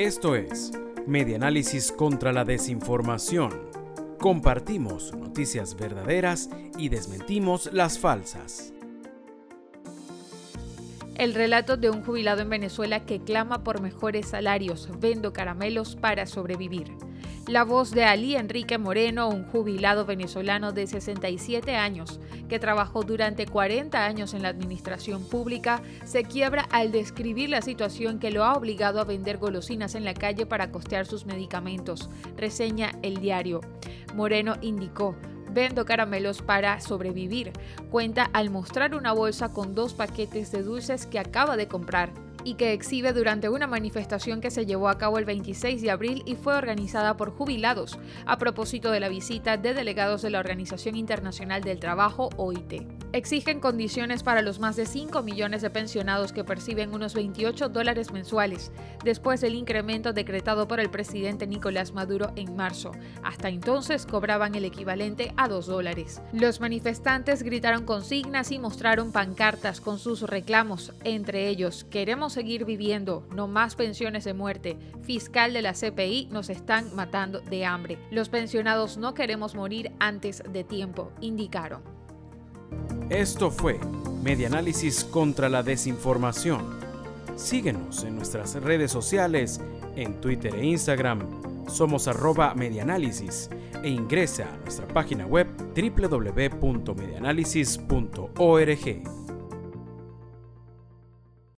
Esto es Medianálisis contra la Desinformación. Compartimos noticias verdaderas y desmentimos las falsas. El relato de un jubilado en Venezuela que clama por mejores salarios, vendo caramelos para sobrevivir. La voz de Ali Enrique Moreno, un jubilado venezolano de 67 años que trabajó durante 40 años en la administración pública, se quiebra al describir la situación que lo ha obligado a vender golosinas en la calle para costear sus medicamentos, reseña el diario. Moreno indicó, Vendo caramelos para sobrevivir. Cuenta al mostrar una bolsa con dos paquetes de dulces que acaba de comprar y que exhibe durante una manifestación que se llevó a cabo el 26 de abril y fue organizada por jubilados a propósito de la visita de delegados de la Organización Internacional del Trabajo, OIT. Exigen condiciones para los más de 5 millones de pensionados que perciben unos 28 dólares mensuales, después del incremento decretado por el presidente Nicolás Maduro en marzo. Hasta entonces cobraban el equivalente a 2 dólares. Los manifestantes gritaron consignas y mostraron pancartas con sus reclamos, entre ellos, queremos seguir viviendo, no más pensiones de muerte. Fiscal de la CPI, nos están matando de hambre. Los pensionados no queremos morir antes de tiempo, indicaron. Esto fue Medianálisis contra la Desinformación. Síguenos en nuestras redes sociales, en Twitter e Instagram. Somos arroba medianálisis e ingresa a nuestra página web www.medianálisis.org.